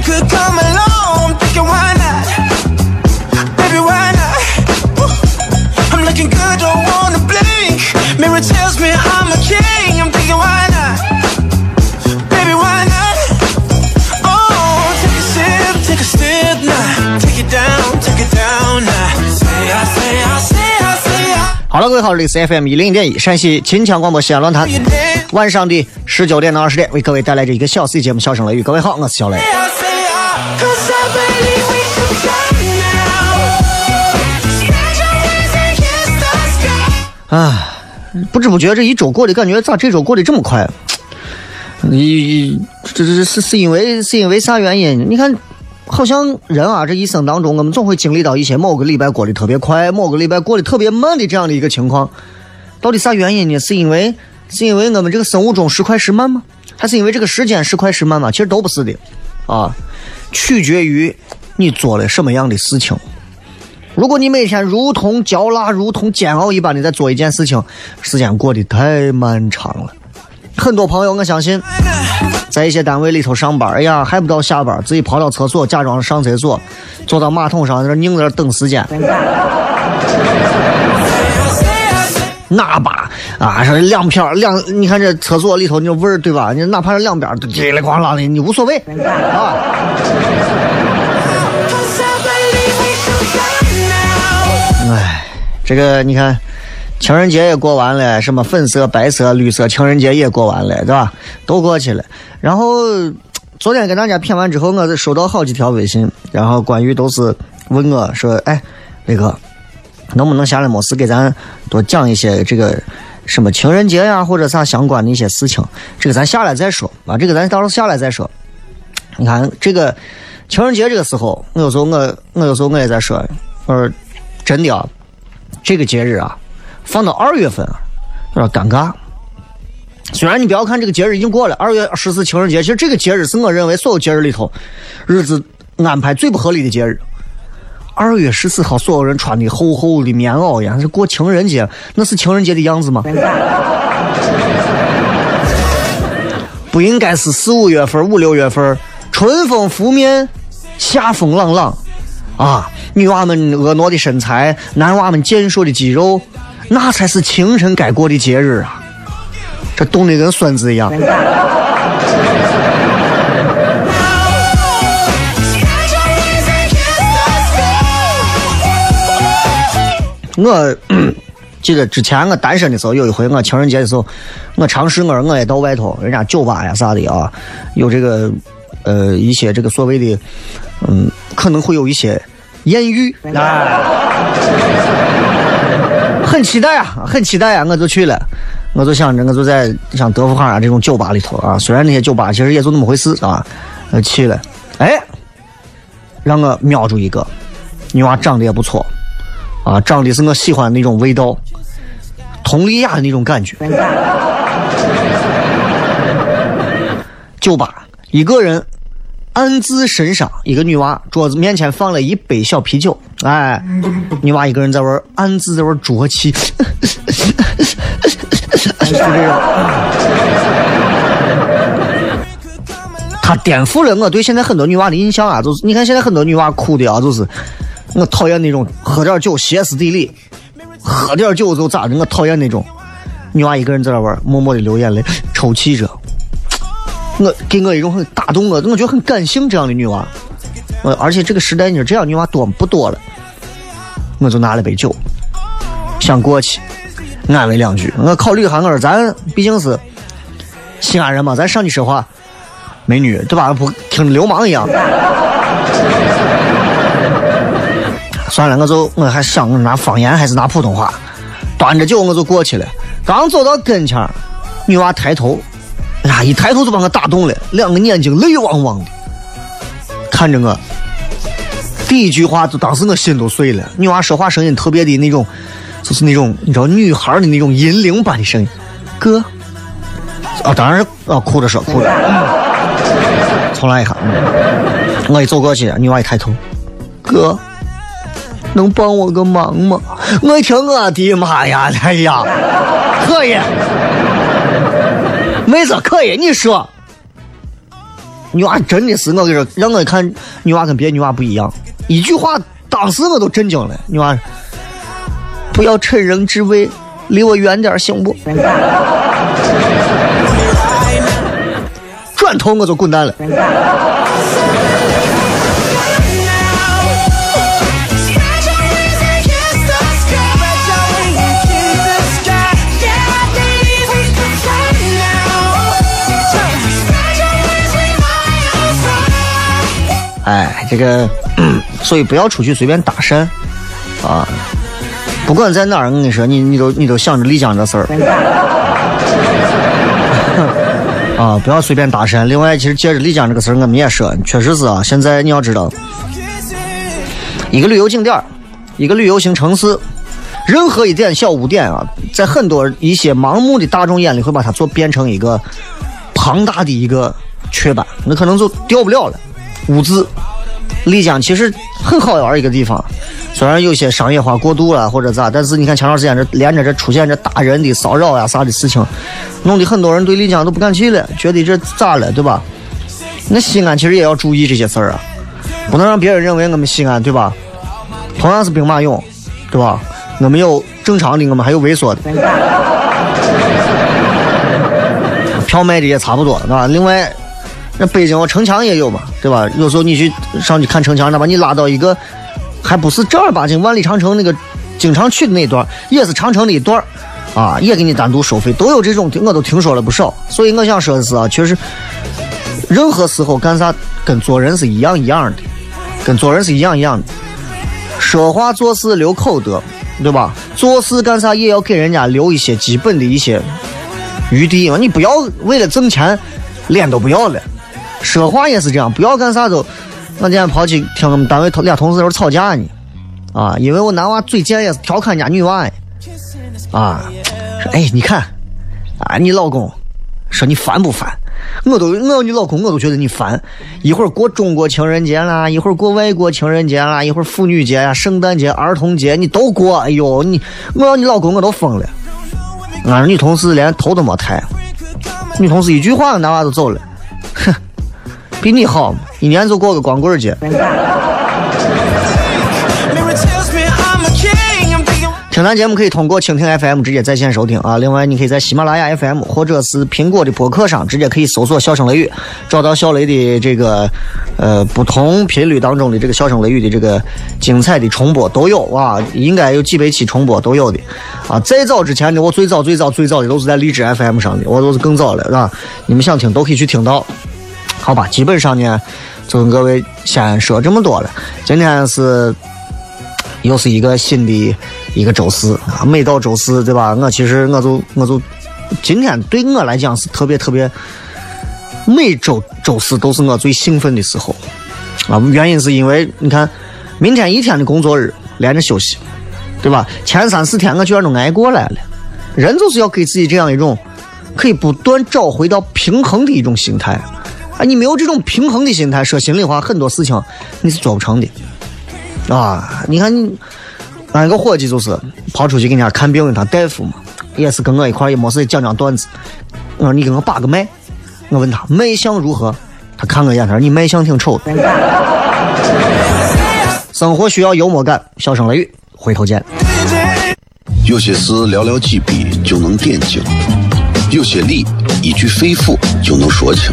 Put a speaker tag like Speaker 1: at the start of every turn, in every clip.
Speaker 1: 了，各位好，这里是 FM 一零一点一陕西秦腔广播西安论坛，晚上的十九点到二十点为各位带来这一个小 C 节目《笑声雷雨》。各位好，我是小雷。啊，不知不觉这一周过得感觉咋这周过得这么快？你这这是是因为是因为啥原因？你看。好像人啊，这一生当中，我们总会经历到一些某个礼拜过得特别快，某个礼拜过得特别慢的这样的一个情况。到底啥原因呢？是因为是因为我们这个生物钟时快时慢吗？还是因为这个时间时快时慢吗？其实都不是的，啊，取决于你做了什么样的事情。如果你每天如同嚼蜡、如同煎熬一般的在做一件事情，时间过得太漫长了。很多朋友，我相信。在一些单位里头上班，哎呀，还不到下班，自己跑到厕所，假装上厕所，坐到马桶上在那拧在那等时间。那把啊，说两片两，你看这厕所里头那味儿，对吧？你哪怕是两边叽里咣啷的，你无所谓啊。哎，这个你看。情人节也过完了，什么粉色、白色、绿色情人节也过完了，对吧？都过去了。然后昨天跟大家谝完之后，我收到好几条微信，然后关于都是问我说：“哎，那个能不能下来没事给咱多讲一些这个什么情人节呀，或者啥相关的一些事情？这个咱下来再说啊，这个咱到时候下来再说。你看这个情人节这个时候，我有时候我我有时候我也在说，我说真的啊，这个节日啊。”放到二月份啊，有点尴尬。虽然你不要看这个节日已经过了，二月十四情人节，其实这个节日是我认为所有节日里头日子安排最不合理的节日。二月十四号，所有人穿的厚厚的棉袄呀，是过情人节，那是情人节的样子吗？不应该是四五月份、五六月份，春风拂面，夏风朗朗啊，女娃们婀娜的身材，男娃们健硕的肌肉。那才是情人该过的节日啊！这冻得跟孙子一样。我记得之前我单身的时候，有一回我情人节的时候，我尝试我说我也到外头人家酒吧呀啥的啊，有这个呃一些这个所谓的嗯可能会有一些艳遇啊。很期待啊，很期待啊！我就去了，我就想着，我就在像德福哈啊这种酒吧里头啊，虽然那些酒吧其实也就那么回事啊，我去了，哎，让我瞄住一个女娃，长得也不错啊，长得是我喜欢那种味道，佟丽娅的那种感觉。酒吧一个人暗自神伤。一个女娃桌子面前放了一杯小啤酒，哎，女娃一个人在玩，暗自在玩啜泣，是这种。他颠覆了我对现在很多女娃的印象啊！就是你看现在很多女娃哭的啊，就是我讨厌那种喝点酒歇斯底里，喝点酒就咋的？我讨厌那种女娃一个人在那玩，默默的流眼泪，抽泣着。我给我一种很打动我，我觉得很感性这样的女娃。我，而且这个时代，你说这样女娃多不多了？我就拿了杯酒，想过去安慰两句。我考虑一下，我说咱毕竟是西安人嘛，咱上去说话。美女，对吧？不听流氓一样。算了，我就我还想拿方言还是拿普通话。端着酒我就过去了。刚走到跟前女娃抬头，哎呀，一抬头就把我打动了，两个眼睛泪汪汪的看着我。第一句话就当时我心都碎了。女娃说话声音特别的那种，就是那种你知道女孩的那种银铃般的声音。哥，啊，当然是啊，哭着说，哭着。重来一下，我一走过去，女娃一抬头，哥，能帮我个忙吗？我一听，我的妈呀，哎呀，可以，妹子可以，你说，女娃真的是我跟你说，让我看女娃跟别的女娃不一样，一句话，当时我都震惊了。女娃，不要趁人之危，离我远点行不？转头我就滚蛋了。哎，这个，所以不要出去随便搭讪啊！不管在哪儿，我跟你说，你你都你都想着丽江这事儿。啊，不要随便搭讪。另外，其实借着丽江这个事儿，我们也说，确实是啊。现在你要知道，一个旅游景点一个旅游型城市，任何一点小污点啊，在很多一些盲目的大众眼里，会把它做变成一个庞大的一个雀斑，那可能就掉不了了。污渍，丽江其实很好玩一个地方，虽然有些商业化过度了或者咋，但是你看前段时间这连着这出现这打人的骚扰呀啥的事情。弄得很多人对丽江都不敢去了，觉得这咋了，对吧？那西安其实也要注意这些事儿啊，不能让别人认为我们西安，对吧？同样是兵马俑，对吧？我们有正常的，我们还有猥琐的，票卖的也差不多，对吧？另外，那北京城墙也有嘛，对吧？有时候你去上去看城墙，那把你拉到一个还不是正儿八经万里长城那个经常去的那段，也是长城的一段。啊，也给你单独收费，都有这种，我都听说了不少。所以我想说的是啊，确实，任何时候干啥跟做人是一样一样的，跟做人是一样一样的。说话做事留口德，对吧？做事干啥也要给人家留一些基本的一些余地嘛。你不要为了挣钱，脸都不要了。说话也是这样，不要干啥都。我今天跑去听我们单位俩同事在吵架呢，啊，因为我男娃嘴贱也是调侃人家女娃。啊，说哎，你看，啊，你老公说你烦不烦？我都我要你老公我都觉得你烦。一会儿过中国情人节啦，一会儿过外国情人节啦，一会儿妇女节呀、圣诞节、儿童节，你都过。哎呦，你我要你老公我都疯了。俺女同事连头都没抬，女同事一句话，男娃都走了。哼，比你好，一年就过个光棍节。听咱节目可以通过蜻蜓 FM 直接在线收听啊！另外，你可以在喜马拉雅 FM 或者是苹果的播客上直接可以搜索“笑声雷雨”，找到小雷的这个呃不同频率当中的这个“笑声雷雨”的这个精彩的重播都有啊，应该有几百期重播都有的啊。再早之前的，我最早最早最早的都是在荔枝 FM 上的，我都是更早了，是吧？你们想听都可以去听到，好吧？基本上呢，就跟各位先说这么多了。今天是又是一个新的。一个周四啊，每到周四，对吧？我其实我就我就今天对我来讲是特别特别，每周周四都是我最兴奋的时候啊。原因是因为你看，明天一天的工作日连着休息，对吧？前三四天我居然都挨过来了。人就是要给自己这样一种可以不断找回到平衡的一种心态啊，你没有这种平衡的心态，说心里话，很多事情你是做不成的。啊，你看你，俺一个伙计就是跑出去给人家看病，他大夫嘛，也是跟我一块也没事讲讲段子。我说你给我把个脉，我问他脉象如何，他看我眼，他说你脉象挺丑的。生活需要幽默感，笑声雷雨，回头见。
Speaker 2: 有些事寥寥几笔就能点睛，有些理一句肺腑就能说清，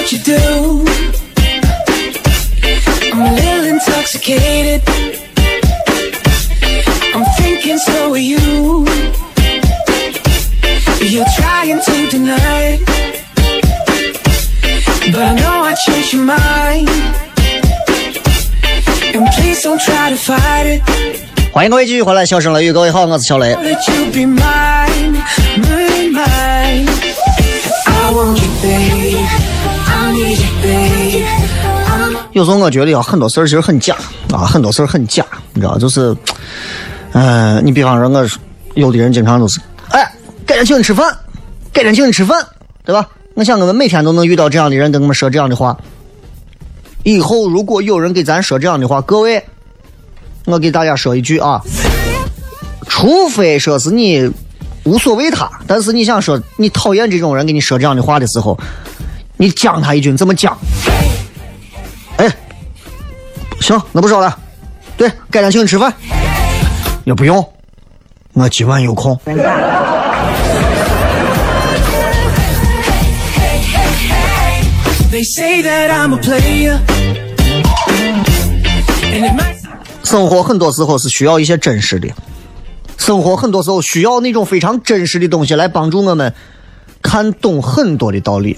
Speaker 3: what you do. I'm a little intoxicated. I'm thinking so are you. You're trying to deny it. But I know I changed your mind. And please don't try to fight it.
Speaker 1: 欢迎各位继续回来，笑声雷雨，各位好，我是小雷。
Speaker 3: Let you be mine, mine, mine. I want you, babe.
Speaker 1: 有时候我觉得啊，很多事儿其实很假啊，很多事儿很假，你知道，就是，嗯、你比方说我，有的人经常都是，哎，改天请你吃饭，改天请你吃饭，对吧？我想我们每天都能遇到这样的人，跟我们说这样的话。以后如果有人给咱说这样的话，各位，我给大家说一句啊，除非说是你无所谓他，但是你想说你讨厌这种人给你说这样的话的时候，你讲他一句，你怎么讲？哎，行，那不说了。对，改天请你吃饭。也不用，我今晚有空。生活很多时候是需要一些真实的，生活很多时候需要那种非常真实的东西来帮助我们看懂很多的道理。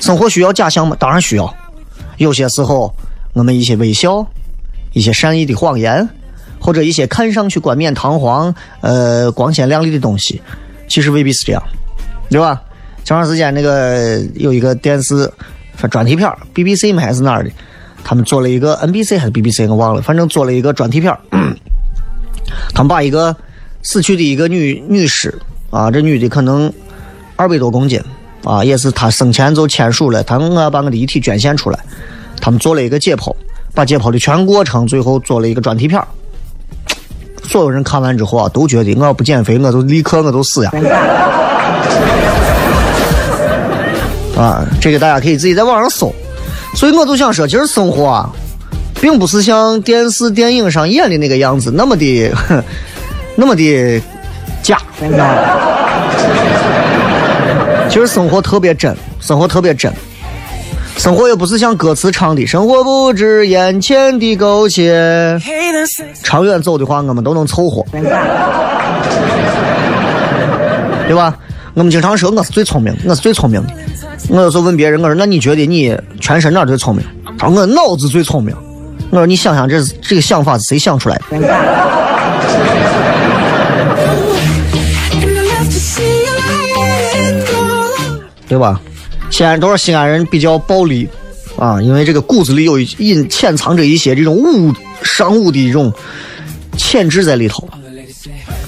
Speaker 1: 生活需要假象吗？当然需要。有些时候，我们一些微笑、一些善意的谎言，或者一些看上去冠冕堂皇、呃光鲜亮丽的东西，其实未必是这样，对吧？前段时间那个有一个电视专题片，BBC 吗还是哪儿的？他们做了一个 NBC 还是 BBC 我忘了，反正做了一个专题片 他们把一个死去的一个女女尸啊，这女的可能二百多公斤啊，也是他生前就签署了，他我把我的遗体捐献出来。他们做了一个解剖，把解剖的全过程最后做了一个专题片所有人看完之后啊，都觉得我要不减肥，我就立刻我就死呀！啊，这个大家可以自己在网上搜。所以我就想说，其实生活啊，并不是像电视、电影上演的那个样子，那么的，那么的假，你知道吗？其实生活特别真，生活特别真。生活也不是像歌词唱的“生活不止眼前的苟且”，长远走的话，我们都能凑合，对吧？我们经常说我是最聪明的，我是最聪明的。我有时候问别人，我说：“那你觉得你全身哪最聪明？”他说：“我脑子最聪明。”我说：“你想想这这个想法是谁想出来的？对吧？西安都是西安人比较暴力啊，因为这个骨子里有一隐潜藏着一些这种武商务的一种潜质在里头。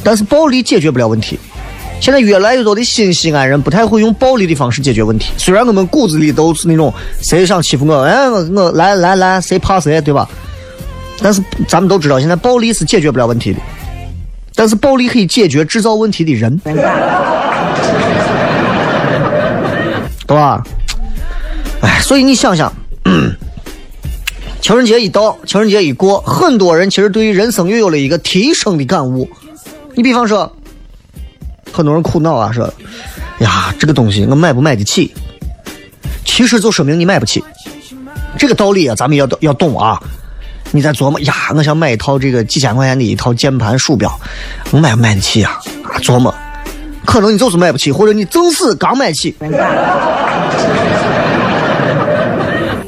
Speaker 1: 但是暴力解决不了问题，现在越来越多的新西安人不太会用暴力的方式解决问题。虽然我们骨子里都是那种谁想欺负我，哎，我我来来来，谁怕谁，对吧？但是咱们都知道，现在暴力是解决不了问题的，但是暴力可以解决制造问题的人，对吧？哎，所以你想想，情人节一到，情人节一过，很多人其实对于人生又有了一个提升的感悟。你比方说，很多人苦恼啊，说呀，这个东西我买不买得起？其实就说明你买不起。这个道理啊，咱们要要懂啊。你在琢磨呀，我想买一套这个几千块钱的一套键盘鼠标，我买不买得起呀？啊，琢磨，可能你就是买不起，或者你正是刚买起。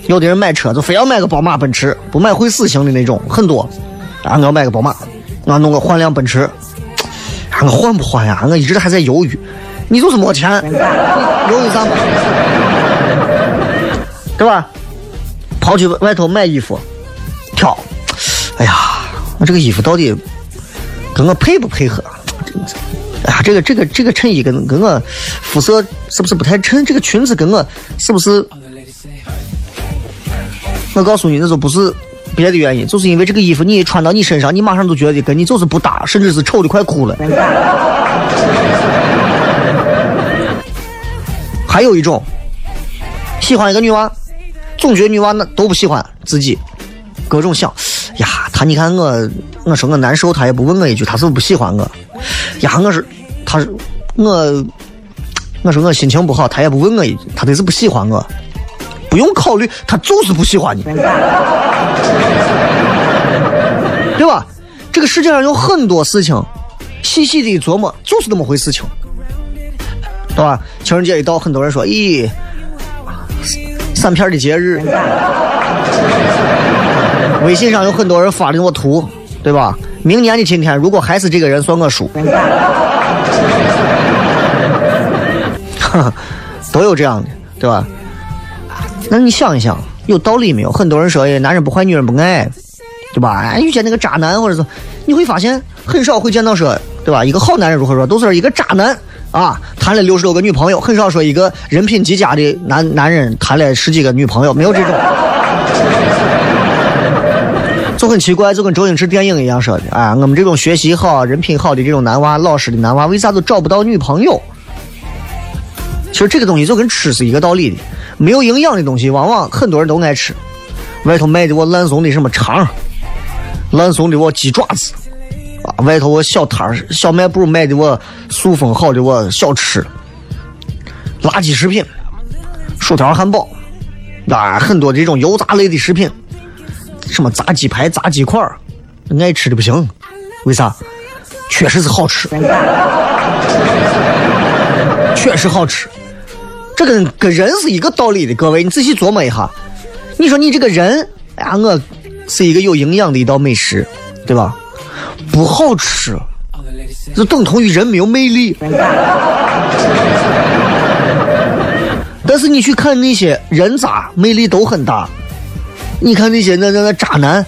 Speaker 1: 有的人买车就非要买个宝马、奔驰，不买会死型的那种，很多。啊，我要买个宝马，我弄个换辆奔驰，啊，我换不换呀？我一直还在犹豫。你就是没钱，犹豫啥嘛？对吧？跑去外头买衣服。挑，哎呀，我这个衣服到底跟我配不配合？哎呀，这个这个这个衬衣跟跟我肤色是不是不太衬？这个裙子跟我是不是？我告诉你，那就不是别的原因，就是因为这个衣服你一穿到你身上，你马上就觉得跟你就是不搭，甚至是丑的快哭了。还有一种，喜欢一个女娃，总觉得女娃那都不喜欢自己。各种想呀，他你看我，我说我难受，他也不问我一句，他是不是不喜欢我？呀，我是，他是我，我说我心情不好，他也不问我一句，他得是不喜欢我，不用考虑，他就是不喜欢你，对吧？这个世界上有很多事情，细细的琢磨，就是那么回事情，对吧？情人节一到，很多人说，咦，三片的节日。微信上有很多人发的我图，对吧？明年的今天，如果还是这个人，算我输。都有这样的，对吧？那你想一想，有道理没有？很多人说，男人不坏，女人不爱，对吧？遇见那个渣男，或者是你会发现，很少会见到说，对吧？一个好男人如何说，都是一个渣男啊，谈了六十多个女朋友，很少说一个人品极佳的男男人谈了十几个女朋友，没有这种。就很奇怪，就跟周星驰电影一样说的，哎，我们这种学习好、人品好的这种男娃、老实的男娃，为啥都找不到女朋友？其实这个东西就跟吃是一个道理的，没有营养的东西，往往很多人都爱吃。外头卖的我烂怂的什么肠，烂怂的我鸡爪子，啊，外头我小摊小卖部卖的我塑封好的我小吃，垃圾食品，薯条、汉堡，啊，很多这种油炸类的食品。什么炸鸡排、炸鸡块爱吃的不行，为啥？确实是好吃，确实好吃。这跟跟人是一个道理的，各位，你仔细琢磨一下。你说你这个人，哎呀，我是一个有营养的一道美食，对吧？不好吃，就等同于人没有魅力。但是你去看那些人渣，魅力都很大。你看那些那那那渣男，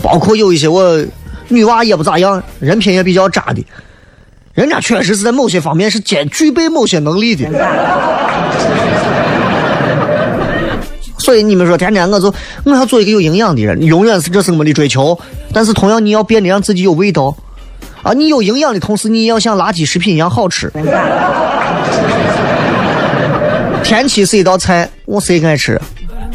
Speaker 1: 包括有一些我女娃也不咋样，人品也比较渣的，人家确实是在某些方面是兼具备某些能力的。所以你们说天天我就我要做一个有营养的人，永远是这是我们的追求。但是同样你要变得让自己有味道啊！你有营养的同时，你也要像垃圾食品一样好吃。天气是一道菜，我谁爱吃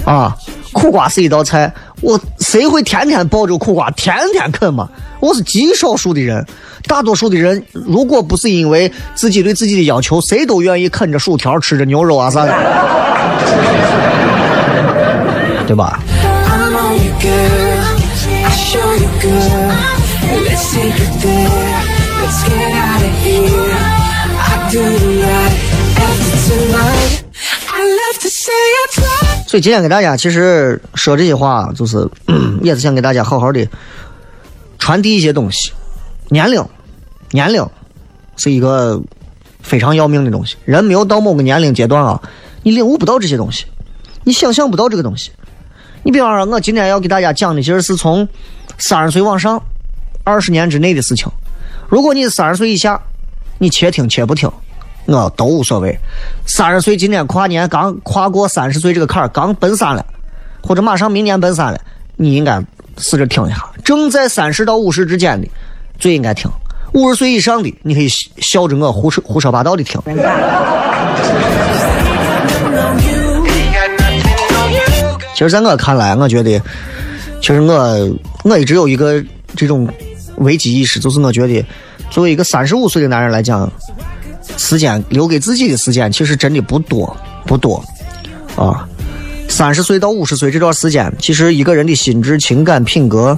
Speaker 1: 啊？苦瓜是一道菜，我谁会天天抱着苦瓜天天啃嘛？我是极少数的人，大多数的人如果不是因为自己对自己的要求，谁都愿意啃着薯条吃着牛肉啊啥的，对吧？所以今天给大家其实说这些话，就是 也是想给大家好好的传递一些东西。年龄，年龄是一个非常要命的东西。人没有到某个年龄阶段啊，你领悟不到这些东西，你想象不到这个东西。你比方说，我今天要给大家讲的，其实是从三十岁往上二十年之内的事情。如果你三十岁以下，你且听且不听，我都无所谓。三十岁今年跨年刚跨过三十岁这个坎儿，刚奔三了，或者马上明年奔三了，你应该试着听一下。正在三十到五十之间的，最应该听；五十岁以上的，你可以笑着我胡扯胡说八道的听。其实，在我看来，我觉得，其实我我一直有一个这种危机意识，就是我觉得，作为一个三十五岁的男人来讲，时间留给自己的时间其实真的不多不多啊。三十岁到五十岁这段时间，其实一个人的心智、情感、品格，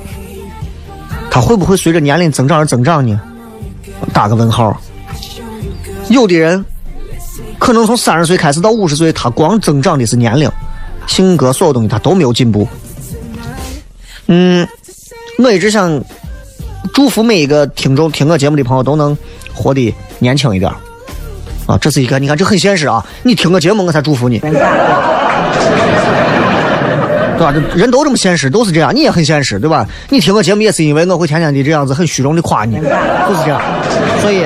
Speaker 1: 他会不会随着年龄增长而增长呢？打个问号。有的人可能从三十岁开始到五十岁，他光增长的是年龄。性格所有东西他都没有进步。嗯，我一直想祝福每一个听众听我节目的朋友都能活得年轻一点啊！这是一个，你看这很现实啊！你听我节目我才祝福你，对吧？人都这么现实，都是这样。你也很现实，对吧？你听我节目也是因为我会天天的这样子很虚荣的夸你，就是这样。所以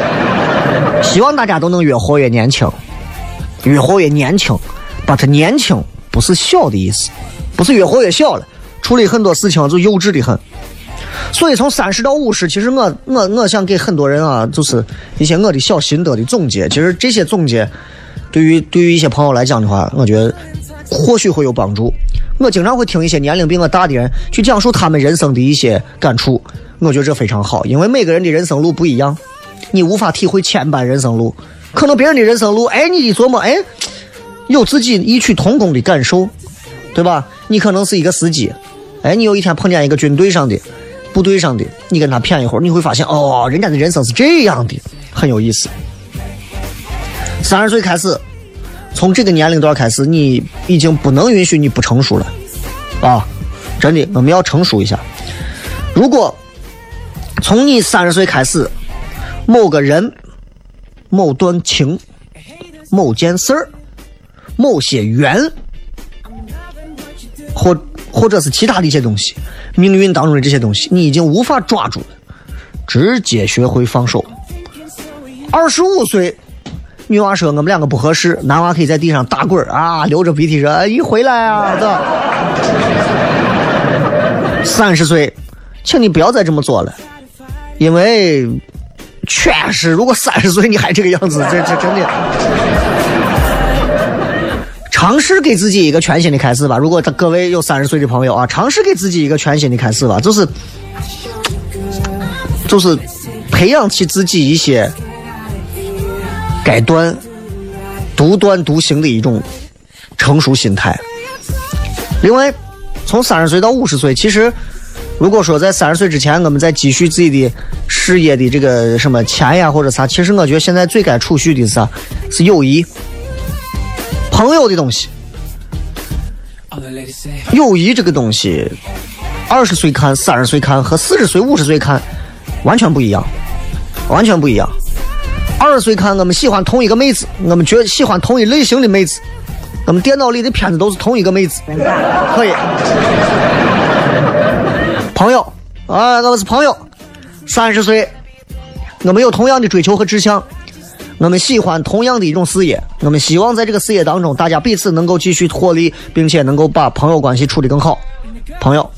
Speaker 1: 希望大家都能越活越年轻，越活越年轻，把它年轻。不是小的意思，不是越活越小了，处理很多事情就幼稚的很。所以从三十到五十，其实我我我想给很多人啊，就是一些我的小心得的总结。其实这些总结，对于对于一些朋友来讲的话，我觉得或许会有帮助。我经常会听一些年龄比我大的人去讲述他们人生的一些感触，我觉得这非常好，因为每个人的人生路不一样，你无法体会千般人生路，可能别人的人生路，哎，你一琢磨，哎。有自己异曲同工的感受，对吧？你可能是一个司机，哎，你有一天碰见一个军队上的、部队上的，你跟他谝一会儿，你会发现，哦，人家的人生是这样的，很有意思。三十岁开始，从这个年龄段开始，你已经不能允许你不成熟了，啊，真的，我们要成熟一下。如果从你三十岁开始，某个人、某段情、某件事儿。某些缘，或或者是其他的一些东西，命运当中的这些东西，你已经无法抓住了，直接学会放手。二十五岁，女娃说我们两个不合适，男娃可以在地上打滚啊，流着鼻涕说一回来啊，这。三十岁，请你不要再这么做了，因为确实，如果三十岁你还这个样子，这这真的。尝试给自己一个全新的开始吧。如果各位有三十岁的朋友啊，尝试给自己一个全新的开始吧，就是就是培养起自己一些该断独断独行的一种成熟心态。另外，从三十岁到五十岁，其实如果说在三十岁之前，我们在积蓄自己的事业的这个什么钱呀或者啥，其实我觉得现在最该储蓄的是啥？是友谊。朋友的东西，友谊这个东西，二十岁看、三十岁看和四十岁、五十岁看完全不一样，完全不一样。二十岁看，我们喜欢同一个妹子，我们觉喜欢同一类型的妹子，我们电脑里的片子都是同一个妹子，可以。朋友啊，我们是朋友。三十岁，我们有同样的追求和志向。我们喜欢同样的一种事业，我们希望在这个事业当中，大家彼此能够继续获利，并且能够把朋友关系处理更好。朋友，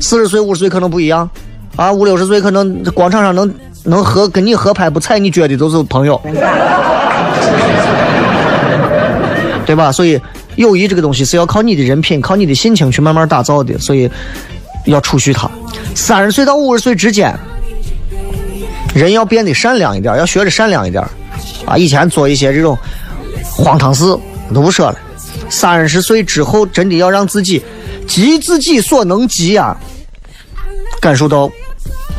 Speaker 1: 四十岁、五十岁可能不一样，啊，五六十岁可能广场上能能合跟你合拍不踩你脚的都是朋友，对吧？所以友谊这个东西是要靠你的人品、靠你的心情去慢慢打造的，所以要储蓄它。三十岁到五十岁之间，人要变得善良一点，要学着善良一点。啊，以前做一些这种荒唐事都不说了。三十岁之后，真的要让自己急自己所能急啊，感受到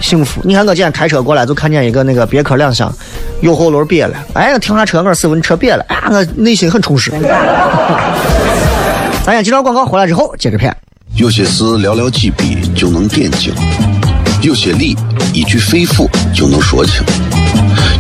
Speaker 1: 幸福。你看我今天开车过来，就看见一个那个别克两厢，右后轮瘪了。哎，停下车，我师傅，你车瘪了。啊，我内心很充实。咱先接段广告，回来之后接着片。
Speaker 2: 有些事寥寥几笔就能点睛，有些理一句肺腑就能说清。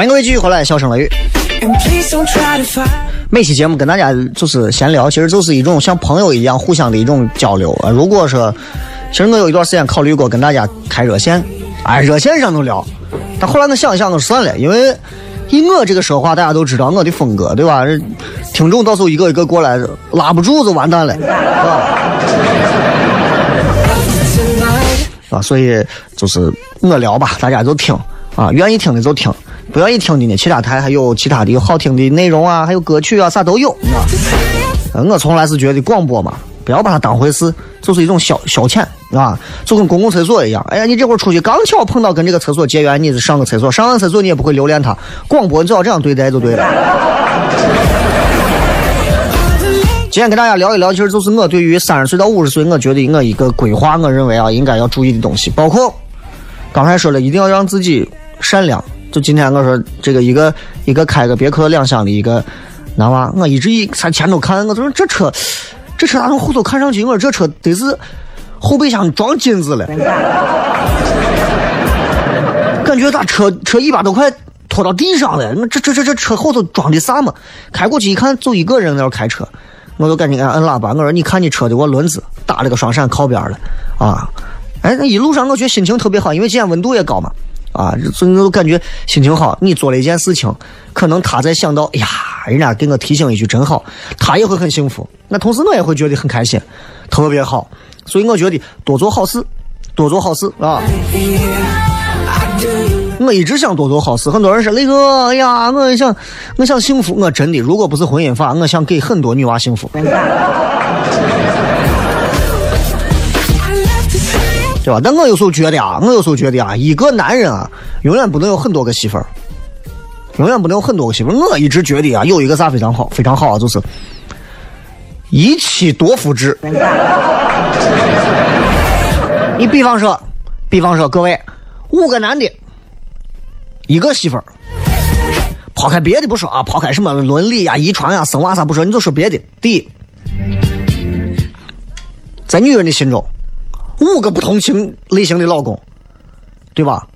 Speaker 1: 欢迎各位继续回来，笑声雷雨。每期节目跟大家就是闲聊，其实就是一种像朋友一样互相的一种交流啊。如果说，其实我有一段时间考虑过跟大家开热线，哎，热线上头聊，但后来我想一想，我算了，因为以我这个说话，大家都知道我的风格，对吧？听众到时候一个一个过来，拉不住就完蛋了，是吧？啊，所以就是我聊吧，大家就听啊，愿意听的就听，不愿意听的呢，其他台还有其他的好听的内容啊，还有歌曲啊，啥都有，啊。我从来是觉得广播嘛，不要把它当回事，就是一种消消遣啊，就跟公共厕所一样。哎呀，你这会儿出去刚巧碰到跟这个厕所结缘，你是上个厕所，上完厕所你也不会留恋它。广播你只要这样对待就对了。今天跟大家聊一聊，其实就是我对于三十岁到五十岁，我觉得我一个规划，我认为啊应该要注意的东西，包括刚才说了，一定要让自己善良。就今天我说这个一个一个开个别克两厢的一个男娃，我一直一在前头看，我说这车这车咋从后头看上去，我说这车得是后备箱装金子了，感觉他车车尾巴都快拖到地上了。那这这这这车后头装的啥嘛？开过去一看，就一个人在那开车，我就赶紧按摁喇叭。我说：“你看你车的我轮子打了个双闪靠边了啊！”哎，那一路上我觉得心情特别好，因为今天温度也高嘛，啊，所以我就感觉心情好。你做了一件事情，可能他在想到，哎呀，人家给我提醒一句真好，他也会很幸福。那同时我也会觉得很开心，特别好。所以我觉得多做好事，多做好事啊。我一直想多做好事。很多人说雷哥，哎呀，我想，我想幸福。我真的，如果不是婚姻法，我想给很多女娃幸福，对吧？但我有时候觉得啊，我有时候觉得啊，一个男人啊，永远不能有很多个媳妇儿，永远不能有很多个媳妇儿。我一直觉得啊，有一个啥非常好，非常好啊，就是一妻多夫制。你比方说，比方说，各位五个男的。一个媳妇儿，抛开别的不说啊，抛开什么伦理呀、遗传呀、生娃啥不说，你就说别的。第一，在女人的心中，五个不同情类型的老公，对吧？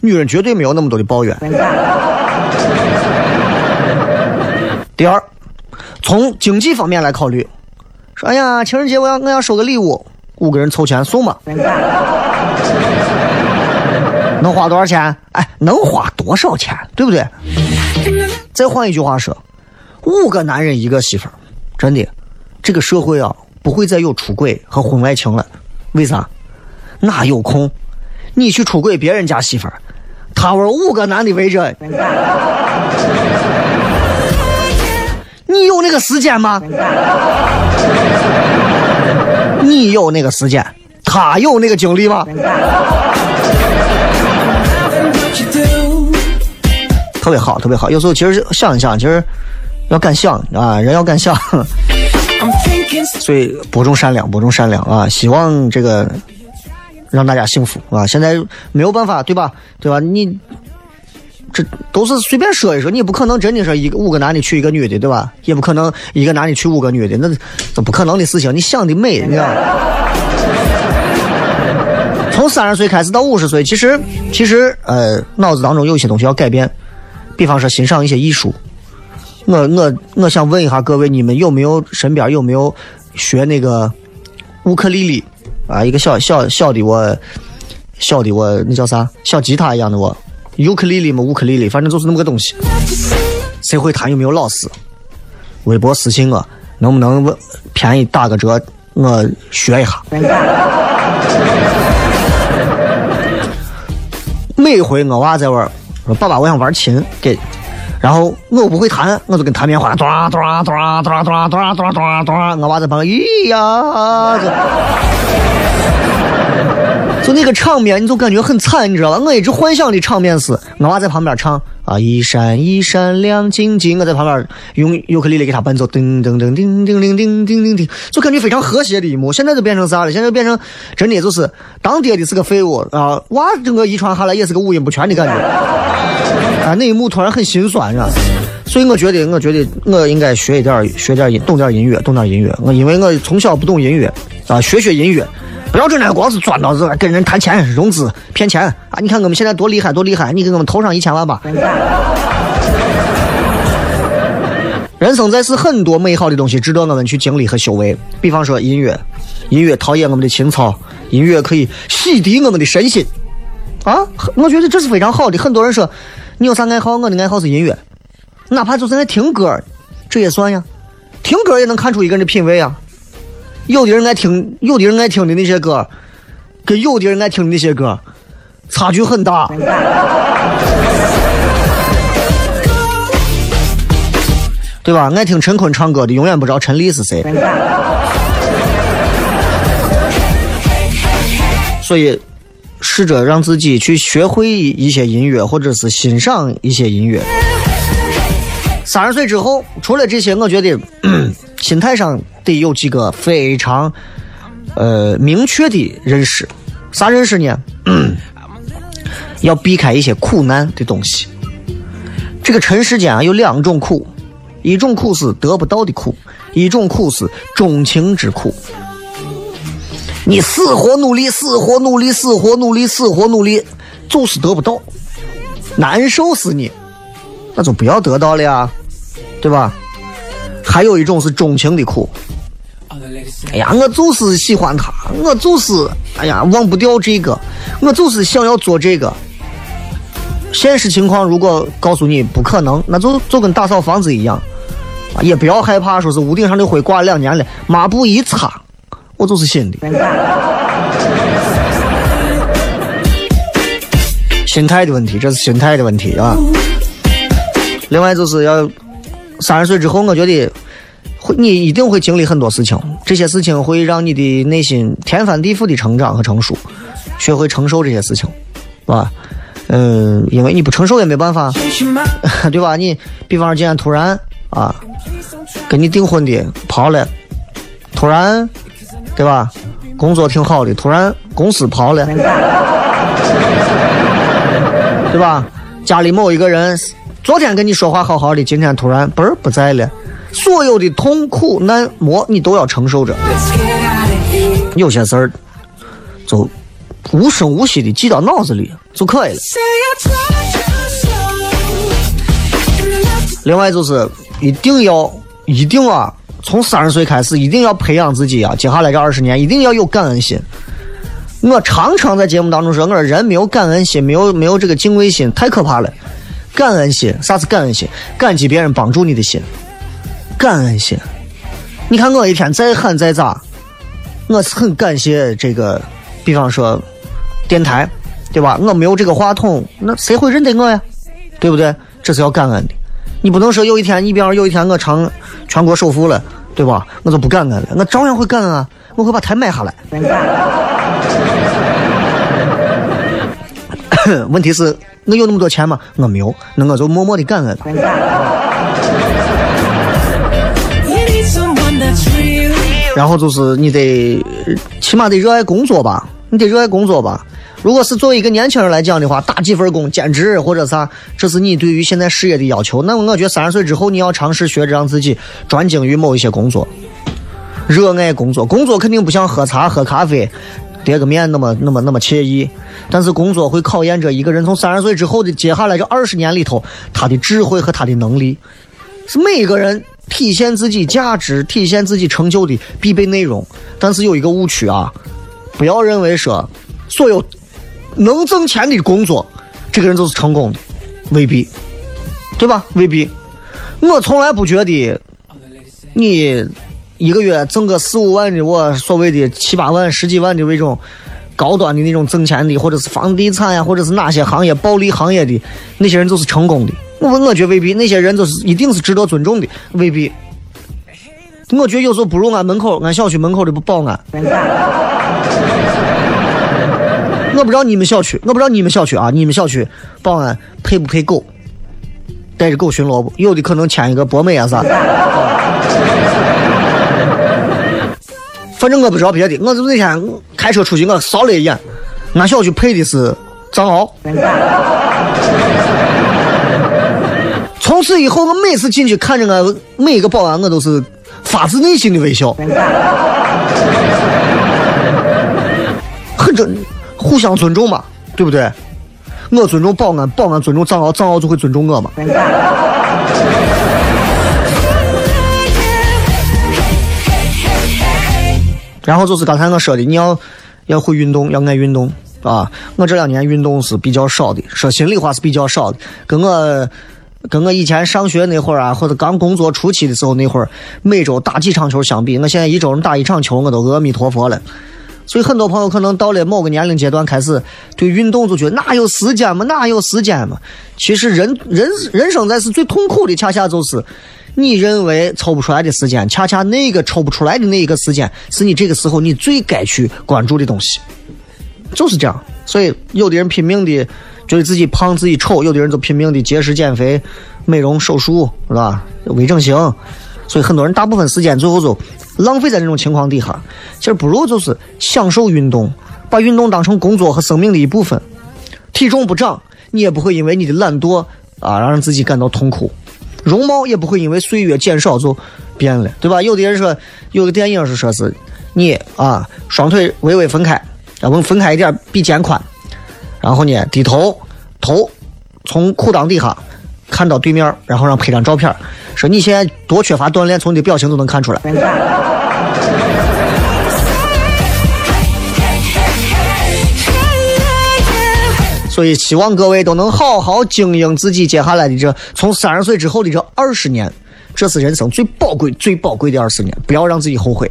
Speaker 1: 女人绝对没有那么多的抱怨。第二，从经济方面来考虑，说哎呀，情人节我要我要收个礼物，五个人凑钱送嘛。能花多少钱？哎，能花多少钱？对不对？再换一句话说，五个男人一个媳妇儿，真的，这个社会啊，不会再有出轨和婚外情了。为啥？哪有空？你去出轨别人家媳妇儿，他玩五个男的围着，你有那个时间吗？你有那个时间，他有那个精力吗？特别好，特别好。有时候其实想一想，其实要敢想啊，人要敢想。所以播种善良，播种善良啊！希望这个让大家幸福啊！现在没有办法，对吧？对吧？你这都是随便说一说，你不可能真的说一个五个男的娶一个女的，对吧？也不可能一个男的娶五个女的，那这不可能的事情。你想的美，你知道吗？从三十岁开始到五十岁，其实其实呃，脑子当中有些东西要改变，比方说欣赏一些艺术。我我我想问一下各位，你们有没有身边有没有学那个乌克丽丽啊？一个小小小的我，小的我，那叫啥？小吉他一样的我，尤克里里嘛，乌克里里，反正就是那么个东西。谁会弹？有没有老师？微博私信我，能不能问便宜打个折？我学一下。每回我娃在玩，说爸爸我想玩琴，给，然后我不会弹，我就跟弹棉花，咚咚咚咚咚咚咚咚咚，我娃在旁边，咦呀，就那个场面，你就感觉很惨，你知道吧？我一直幻想的场面是，我娃在旁边唱啊，一闪一闪亮晶晶，我在旁边用尤克里里给他伴奏，噔噔噔叮叮叮叮叮叮叮，就感觉非常和谐的一幕。现在就变成啥了？现在就变成真的就是当爹的是个废物啊，娃整个遗传下来也是个五音不全的感觉。啊，那一幕突然很心酸啊！所以我觉得，我觉得我应该学一点，学点音，懂点音乐，懂点音乐。我因为我从小不懂音乐啊，学学音乐，不要整天光是钻到这跟人谈钱、融资、骗钱啊！你看我们现在多厉害，多厉害！你给我们投上一千万吧。人生在世，很多美好的东西值得我们去经历和修为。比方说音乐，音乐陶冶我们的情操，音乐可以洗涤我们的身心。啊，我觉得这是非常好的。很多人说，你有啥爱好？我的爱好是音乐，哪怕就是爱听歌，这也算呀。听歌也能看出一个人的品味啊。有的人爱听，有的人爱听的那些歌，跟有的人爱听的那些歌，差距很大。对吧？爱听陈坤唱歌的，永远不知道陈粒是谁。所以。试着让自己去学会一些音乐，或者是欣赏一些音乐。三十岁之后，除了这些，我觉得心态上得有几个非常呃明确的认识。啥认识呢？要避开一些苦难的东西。这个尘世间啊，有两种苦，一种苦是得不到的苦，一种苦是钟情之苦。你死活努力，死活努力，死活努力，死活努力，就是得不到，难受死你，那就不要得到了呀，对吧？还有一种是钟情的苦，哎呀，我就是喜欢他，我就是，哎呀，忘不掉这个，我就是想要做这个。现实情况如果告诉你不可能，那就就跟打扫房子一样，也不要害怕，说是屋顶上的灰挂两年了，抹布一擦。我就是新的，心态的问题，这是心态的问题啊。另外就是要三十岁之后，我觉得会你一定会经历很多事情，这些事情会让你的内心天翻地覆的成长和成熟，学会承受这些事情，是吧？嗯，因为你不承受也没办法，对吧？你比方说今天突然啊，跟你订婚的跑了，突然。对吧？工作挺好的，突然公司跑了，对吧？家里某一个人昨天跟你说话好好的，今天突然嘣儿不在了，所有的痛苦难磨你都要承受着。有些事儿就无声无息的记到脑子里就可以了。另外就是一定要一定啊。从三十岁开始，一定要培养自己啊！接下来这二十年，一定要有感恩心。我常常在节目当中说，我说人没有感恩心，没有没有这个敬畏心，太可怕了。感恩心，啥是感恩心？感激别人帮助你的心。感恩心。你看我一天再喊再咋，我是很感谢这个，比方说电台，对吧？我没有这个话筒，那谁会认得我呀？对不对？这是要感恩的。你不能说有一天，你比方有一天我成全国首富了，对吧？我就不感恩了，我照样会感恩啊！我会把台买下来。问题是，我有那么多钱吗？我没有，那我就默默的感恩。然后就是你得，起码得热爱工作吧？你得热爱工作吧？如果是作为一个年轻人来讲的话，打几份工、兼职或者啥，这是你对于现在事业的要求。那么我觉得三十岁之后，你要尝试学着让自己专精于某一些工作，热爱工作。工作肯定不像喝茶、喝咖啡，叠个面那么那么那么惬意，但是工作会考验着一个人从三十岁之后的接下来这二十年里头，他的智慧和他的能力，是每一个人体现自己价值、体现自己成就的必备内容。但是有一个误区啊，不要认为说所有能挣钱的工作，这个人就是成功的，未必，对吧？未必。我从来不觉得你一个月挣个四五万的，我所谓的七八万、十几万的那种高端的那种挣钱的，或者是房地产呀，或者是哪些行业暴利行业的那些人，就是成功的。我我觉得未必，那些人就是一定是值得尊重的，未必。我觉得有时候不如俺门口、俺小区门口的保安。我不知道你们小区，我不知道你们小区啊，你们小区保安配不配狗？带着狗巡逻不？有的可能牵一个博美啊啥。反正我不知道别的，我就那天开车出去，我扫了一眼，俺小区配的是藏獒。从此以后，我每次进去看着我每一个保安，我都是发自内心的微笑。很正，互相尊重嘛，对不对？我尊重保安，保安尊重藏獒，藏獒就会尊重我嘛。然后就是刚才我说的，你要要会运动，要爱运动啊！我这两年运动是比较少的，说心里话是比较少的。跟我跟我以前上学那会儿啊，或者刚工作初期的时候那会儿，每周打几场球相比，我现在一周能打一场球，我都阿弥陀佛了。所以很多朋友可能到了某个年龄阶段，开始对运动就觉得哪有时间嘛，哪有时间嘛。其实人人人生在世最痛苦的，恰恰就是你认为抽不出来的时间，恰恰那个抽不出来的那一个时间，是你这个时候你最该去关注的东西，就是这样。所以有的人拼命的觉得自己胖自己丑，有的人就拼命的节食减肥、美容手术，是吧？微整形。所以很多人大部分时间最后就浪费在这种情况底下，其实不如就是享受运动，把运动当成工作和生命的一部分。体重不长，你也不会因为你的懒惰啊让自己感到痛苦；容貌也不会因为岁月减少就变了，对吧？有的人说，有个电影是说是你啊双腿微微分开，要不分开一点比肩宽，然后呢低头头从裤裆底下看到对面，然后让拍张照片。说你现在多缺乏锻炼，从你的表情都能看出来。所以希望各位都能好好经营自己接下来的这从三十岁之后的这二十年，这是人生最宝贵、最宝贵的二十年，不要让自己后悔。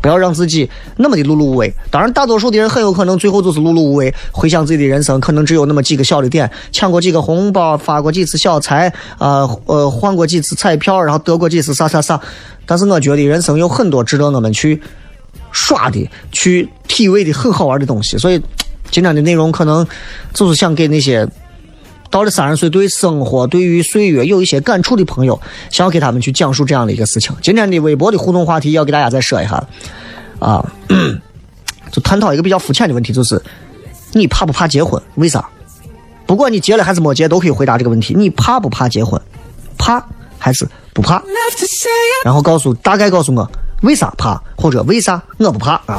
Speaker 1: 不要让自己那么的碌碌无为。当然，大多数的人很有可能最后就是碌碌无为。回想自己的人生，可能只有那么几个小的点：抢过几个红包，发过几次小财，呃呃，换过几次彩票，然后得过几次啥啥啥。但是我觉得人生有很多值得我们去耍的、去体味的很好玩的东西。所以，今天的内容可能就是想给那些。到了三十岁，对生活、对于岁月有一些感触的朋友，想要给他们去讲述这样的一个事情。今天的微博的互动话题要给大家再说一下，啊，就探讨一个比较肤浅的问题，就是你怕不怕结婚？为啥？不管你结了还是没结，都可以回答这个问题。你怕不怕结婚？怕还是不怕？然后告诉大概告诉我为啥怕，或者为啥我不怕啊？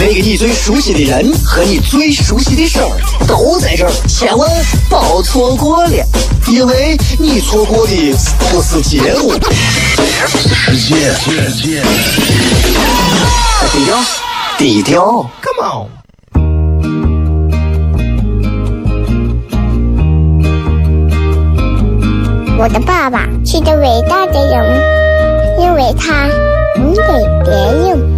Speaker 4: 那个你最熟悉的人和你最熟悉的事儿都在这儿，千万别错过了，因为你错过的不是节目，
Speaker 2: 是时间。
Speaker 4: 低调，低调
Speaker 2: ，Come on。
Speaker 5: 我的爸爸是个伟大的人，因为他能给别人。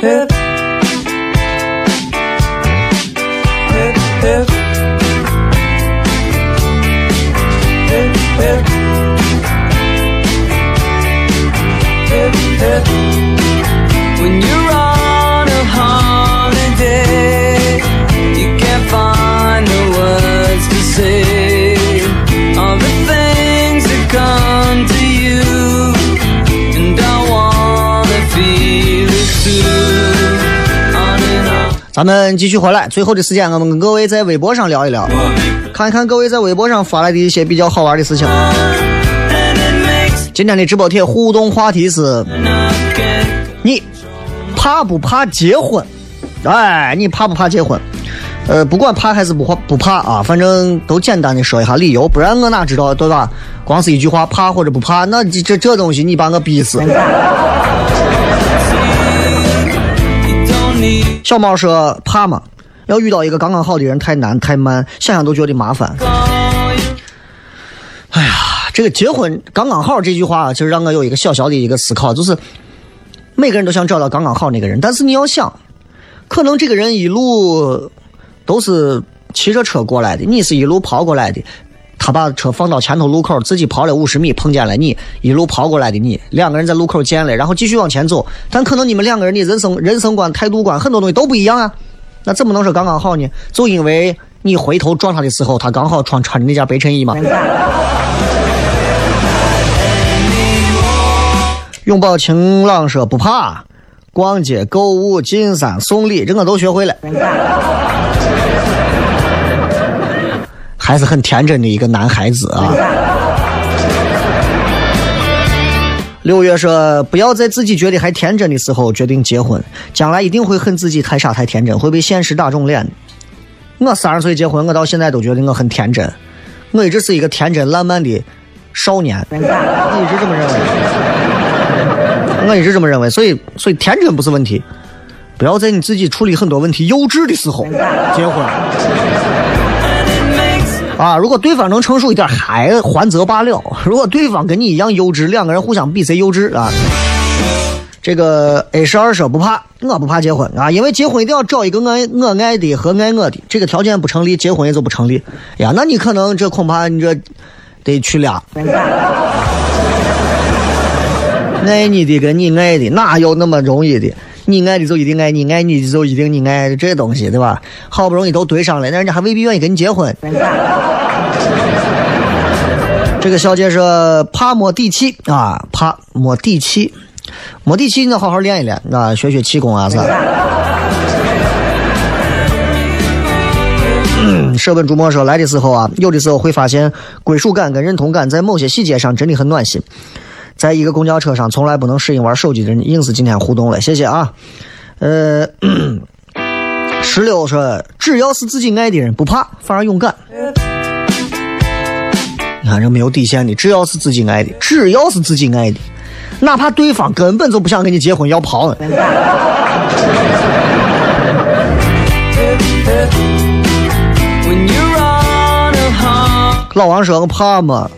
Speaker 3: Hip hip. Hip hip. Hip hip. Hip
Speaker 1: 咱们继续回来，最后的时间，我们跟各位在微博上聊一聊，看一看各位在微博上发来的一些比较好玩的事情。今天的直播贴互动话题是：你怕不怕结婚？哎，你怕不怕结婚？呃，不管怕还是不怕不怕啊，反正都简单的说一下理由，不然我哪知道对吧？光是一句话怕或者不怕，那这这东西你把我逼死。小猫说怕吗？要遇到一个刚刚好的人太难太慢，想想都觉得麻烦。哎呀，这个结婚刚刚好这句话，其实让我有一个小小的一个思考，就是每个人都想找到刚刚好那个人，但是你要想，可能这个人一路都是骑着车过来的，你是一路跑过来的。他把车放到前头路口，自己跑了五十米，碰见了你，一路跑过来的你，两个人在路口见了，然后继续往前走。但可能你们两个人的人生人生观、态度观很多东西都不一样啊，那怎么能说刚刚好呢？就因为你回头撞他的时候，他刚好穿穿着那件白衬衣嘛。拥抱晴朗说不怕，逛街、购物、进山、送礼，这我都学会了。还是很天真的一个男孩子啊。六月说：“不要在自己觉得还天真的时候决定结婚，将来一定会恨自己太傻太天真，会被现实打肿脸。”我三十岁结婚，我到现在都觉得我很天真，我一直是一个天真烂漫的少年，我一直这么认为，我一直这么认为，所以所以天真不是问题，不要在你自己处理很多问题幼稚的时候结婚。啊，如果对方能成熟一点，还还则罢了；如果对方跟你一样幼稚，两个人互相比谁幼稚啊。这个 A 十二说不怕，我不怕结婚啊，因为结婚一定要找一个爱我爱的和爱我的，这个条件不成立，结婚也就不成立。呀，那你可能这恐怕你这得娶俩，爱你的跟你爱的哪有那么容易的？你爱的就一定爱你，爱你的就一定你爱这东西，对吧？好不容易都对上了，那人家还未必愿意跟你结婚。这个小姐说怕没底气啊，怕没底气，没底气你得好好练一练啊，学学气功啊啥。嗯，舍本逐末说来的时候啊，有的时候会发现归属感跟认同感在某些细节上真的很暖心。在一个公交车上，从来不能适应玩手机的人，硬是今天互动了，谢谢啊。呃，石榴说，只要是自己爱的人，不怕，反而勇敢。你看这没有底线的，只要是自己爱的，只要是自己爱的，哪怕对方根本就不想跟你结婚要跑
Speaker 3: 了。
Speaker 1: 老王说：“我怕吗？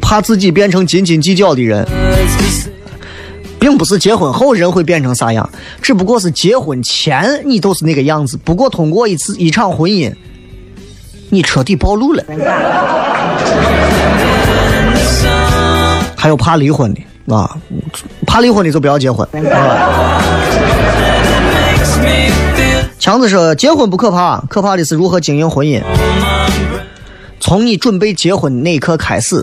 Speaker 1: 怕自己变成斤斤计较的人，并不是结婚后人会变成啥样，只不过是结婚前你都是那个样子。不过通过一次一场婚姻，你彻底暴露了。还有怕离婚的啊，怕离婚的就不要结婚。强子说：结婚不可怕，可怕的是如何经营婚姻。从你准备结婚那一刻开始，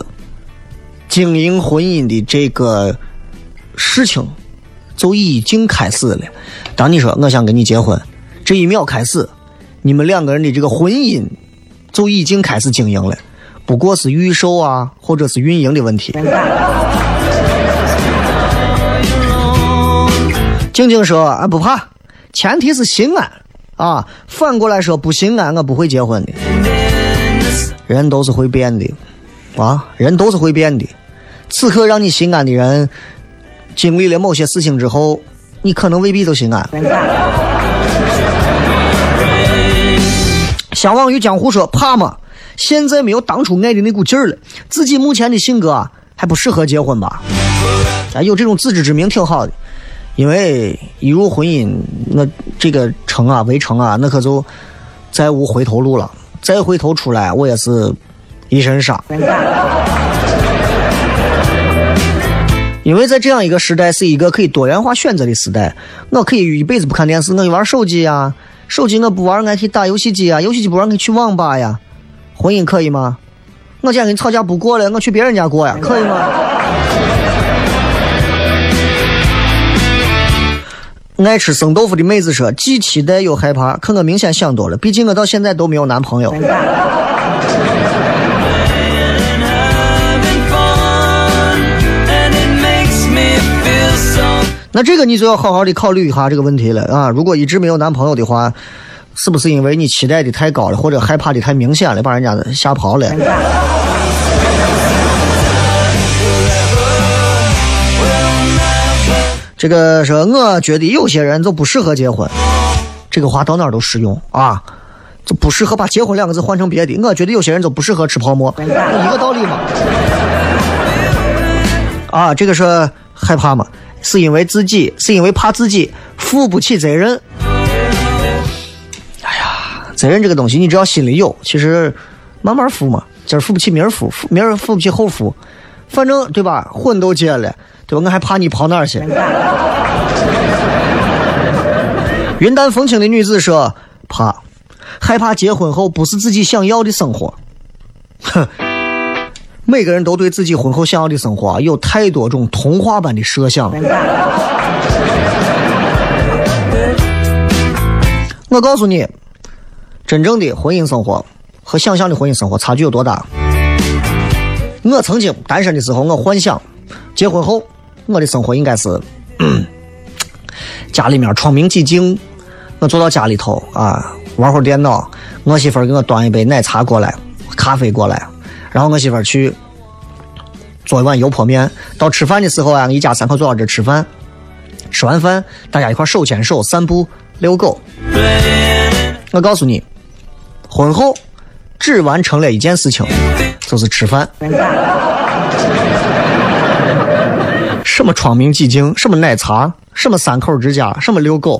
Speaker 1: 经营婚姻的这个事情就已经开始了。当你说我想跟你结婚，这一秒开始，你们两个人的这个婚姻就已经开始经营了，不过是预售啊，或者是运营的问题。静静说：“俺不怕，前提是心安啊。反过来说，不心安，我不会结婚的。人都是会变的，啊，人都是会变的。此刻让你心安的人，经历了某些事情之后，你可能未必都心安。相忘于江湖说怕吗？现在没有当初爱的那股劲儿了，自己目前的性格啊还不适合结婚吧？哎，有这种自知之明挺好的，因为一入婚姻，那这个成啊围城啊，那可就再无回头路了。再回头出来，我也是一身伤。因为在这样一个时代，是一个可以多元化选择的时代。我可以一辈子不看电视，我就玩手机呀。手机我不玩，我还可以打游戏机啊。游戏机不玩，我可以去网吧呀。婚姻可以吗？我今天跟你吵架不过了，我去别人家过呀，可以吗？爱吃生豆腐的妹子说：“既期待又害怕，可我明显想多了。毕竟我到现在都没有男朋友。”那这个你就要好好的考虑一下这个问题了啊！如果一直没有男朋友的话，是不是因为你期待的太高了，或者害怕的太明显了，把人家吓跑了？这个说，我觉得有些人就不适合结婚，这个话到哪都适用啊，就不适合把结婚两个字换成别的。我觉得有些人就不适合吃泡沫，一个道理嘛。啊，这个是害怕嘛？是因为自己，是因为怕自己负不起责任。哎呀，责任这个东西，你只要心里有，其实慢慢负嘛。今儿负不起，明儿负，明儿负不起，后负，反正对吧？婚都结了，对吧？我还怕你跑哪儿去？云淡风轻的女子说：“怕，害怕结婚后不是自己想要的生活。”哼。每个人都对自己婚后想要的生活啊有太多种童话般的设想。我告诉你，真正的婚姻生活和想象的婚姻生活差距有多大？我曾经单身的时候，我幻想结婚后我的生活应该是 家里面窗明几净，我坐到家里头啊玩会儿电脑，我媳妇儿给我端一杯奶茶过来，咖啡过来。然后我媳妇儿去做一碗油泼面，到吃饭的时候啊，一家三口坐到这吃饭，吃完饭大家一块手牵手散步遛狗。我告诉你，婚后只完成了一件事情，就是吃饭。什么窗明几净，什么奶茶，什么三口之家，什么遛狗。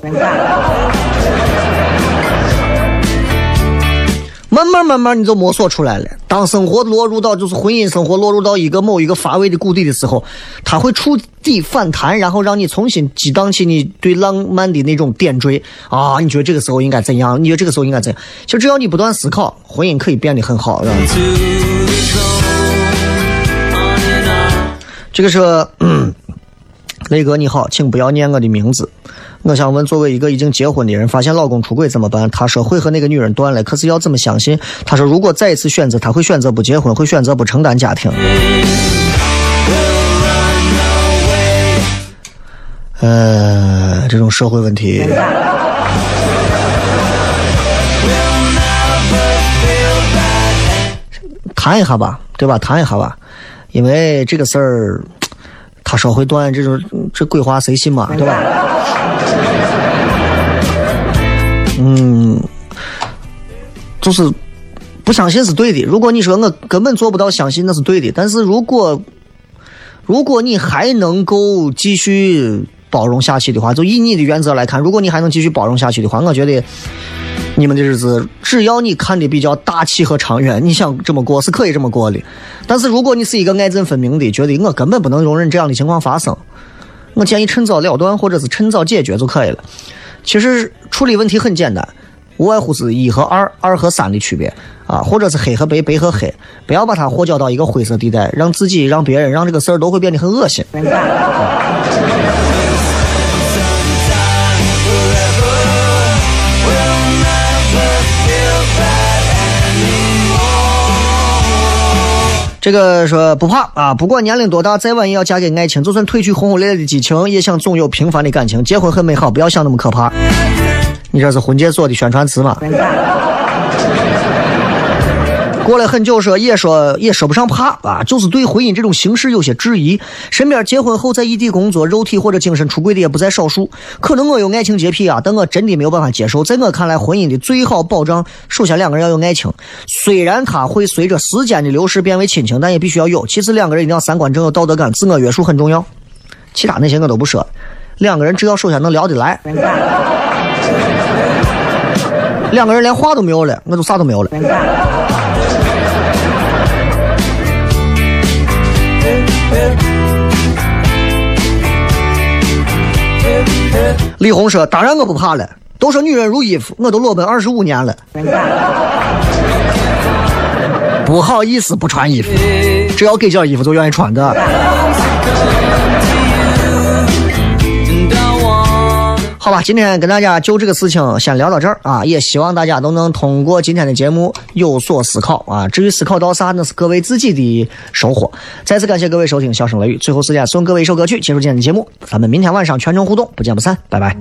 Speaker 1: 慢慢慢慢，你就摸索出来了。当生活落入到就是婚姻生活落入到一个某一个乏味的谷底的时候，它会触底反弹，然后让你重新激荡起你对浪漫的那种点缀啊！你觉得这个时候应该怎样？你觉得这个时候应该怎样？其实只要你不断思考，婚姻可以变得很好，是吧？这个是，嗯，雷哥你好，请不要念我的名字。我想问，作为一个已经结婚的人，发现老公出轨怎么办？他说会和那个女人断了，可是要怎么相信？他说如果再一次选择，他会选择不结婚，会选择不承担家庭。呃，这种社会问题，谈一下吧，对吧？谈一下吧，因为这个事儿，他说会断，这种这鬼话谁信嘛，对吧？嗯，就是不相信是对的。如果你说我根本做不到相信，那是对的。但是如果如果你还能够继续包容下去的话，就以你的原则来看，如果你还能继续包容下去的话，我觉得你们的日子，只要你看的比较大气和长远，你想这么过是可以这么过的。但是如果你是一个爱憎分明的，觉得我根本不能容忍这样的情况发生，我建议趁早了断，或者是趁早解决就可以了。其实处理问题很简单，无外乎是一和二、二和三的区别啊，或者是黑和白、白和黑，不要把它和搅到一个灰色地带，让自己、让别人、让这个事儿都会变得很恶心。这个说不怕啊，不管年龄多大，再晚也要嫁给爱情。就算褪去轰轰烈烈的激情，也想总有平凡的感情。结婚很美好，不要想那么可怕。你这是婚介所的宣传词吗？过了很久说也说也说不上怕啊，就是对婚姻这种形式有些质疑。身边结婚后在异地工作、肉体或者精神出轨的也不在少数。可能我有爱情洁癖啊，但我真的没有办法接受。在我看来，婚姻的最好保障，首先两个人要有爱情，虽然它会随着时间的流逝变为亲情，但也必须要有。其次，两个人一定要三观正、有道德感、自我约束很重要。其他那些我都不说，两个人只要首先能聊得来。两个人连话都没有了，我都啥都没有了。李红说：“当然我不怕了，都说女人如衣服，我都裸奔二十五年了。不好意思，不穿衣服，只要给件衣服就愿意穿的。”好吧，今天跟大家就这个事情先聊到这儿啊，也希望大家都能通过今天的节目有所思考啊。至于思考到啥，那是各位自己的收获。再次感谢各位收听《笑声雷雨》，最后时间送各位一首歌曲，结束今天的节目。咱们明天晚上全程互动，不见不散，拜拜。